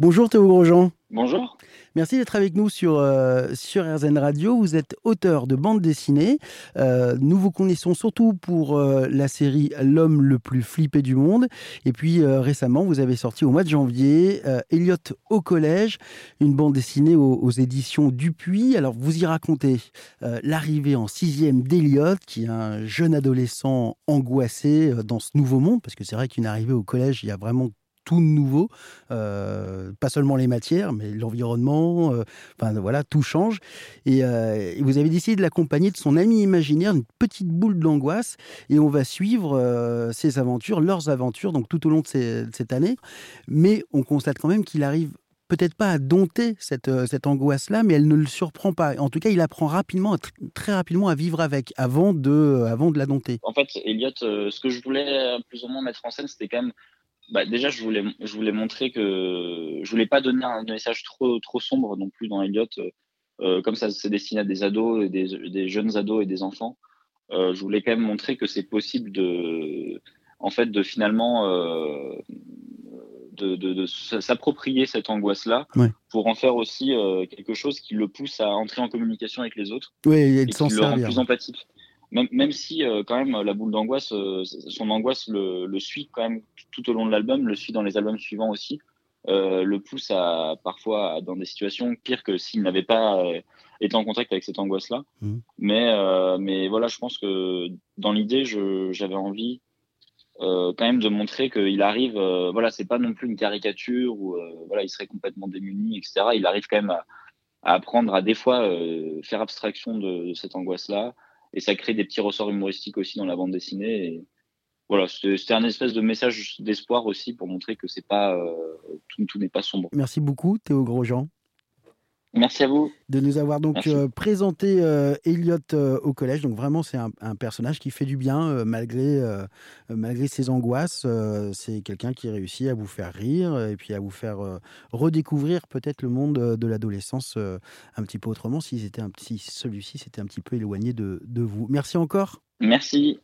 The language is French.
Bonjour Théo Grosjean. Bonjour. Merci d'être avec nous sur, euh, sur RZN Radio. Vous êtes auteur de bande dessinée. Euh, nous vous connaissons surtout pour euh, la série L'homme le plus flippé du monde. Et puis récemment, vous avez sorti au mois de janvier Elliot au collège, une bande dessinée aux, aux éditions Dupuis. Alors vous y racontez l'arrivée en sixième d'Elliot, qui est un jeune adolescent angoissé dans ce nouveau monde, parce que c'est vrai qu'une arrivée au collège, il y a vraiment tout nouveau, euh, pas seulement les matières, mais l'environnement, euh, voilà, tout change. Euh, et, vous avez décidé de l'accompagner de son ami imaginaire, une petite boule d'angoisse, et on va suivre ses aventures, leurs aventures, donc tout au long de, cette année. Mais on constate quand même qu'il arrive peut-être pas à dompter cette, cette angoisse-là, mais elle ne le surprend pas. En tout cas, il apprend rapidement, très rapidement à vivre avec, avant de, avant de la dompter. En fait, Elliot, ce que je voulais plus ou moins mettre en scène, c'était quand même bah, déjà, je voulais, je voulais montrer que je voulais pas donner un message trop, trop sombre non plus dans Elliot. Euh, comme ça c'est destiné à des ados et des, des, jeunes ados et des enfants, euh, je voulais quand même montrer que c'est possible de, en fait, de finalement euh, de, de, de s'approprier cette angoisse-là pour en faire aussi euh, quelque chose qui le pousse à entrer en communication avec les autres oui, et, et qui le rend plus empathique même, même si euh, quand même la boule d'angoisse, euh, son angoisse le, le, suit quand même tout au long de l'album, le suit dans les albums suivants aussi, euh, le pousse à parfois dans des situations pires que s'il n'avait pas été en contact avec cette angoisse-là. Mmh. Mais, mais voilà, je pense que dans l'idée, j'avais envie quand même de montrer qu'il arrive, voilà, c'est pas non plus une caricature où voilà, il serait complètement démuni, etc. Il arrive quand même à, à apprendre à des fois faire abstraction de, de cette angoisse-là et ça crée des petits ressorts humoristiques aussi dans la bande dessinée. Et voilà, c'était un espèce de message d'espoir aussi pour montrer que c'est pas euh, tout, tout n'est pas sombre. Merci beaucoup, Théo Grosjean. Merci à vous. De nous avoir donc euh, présenté euh, Elliot euh, au collège. Donc vraiment, c'est un, un, personnage qui fait du bien malgré, malgré ses angoisses. c'est quelqu'un qui réussit à vous faire rire et puis à vous faire redécouvrir peut-être le monde de l'adolescence un petit peu autrement si, si celui-ci s'était un petit peu éloigné de, de vous. Merci encore. Merci.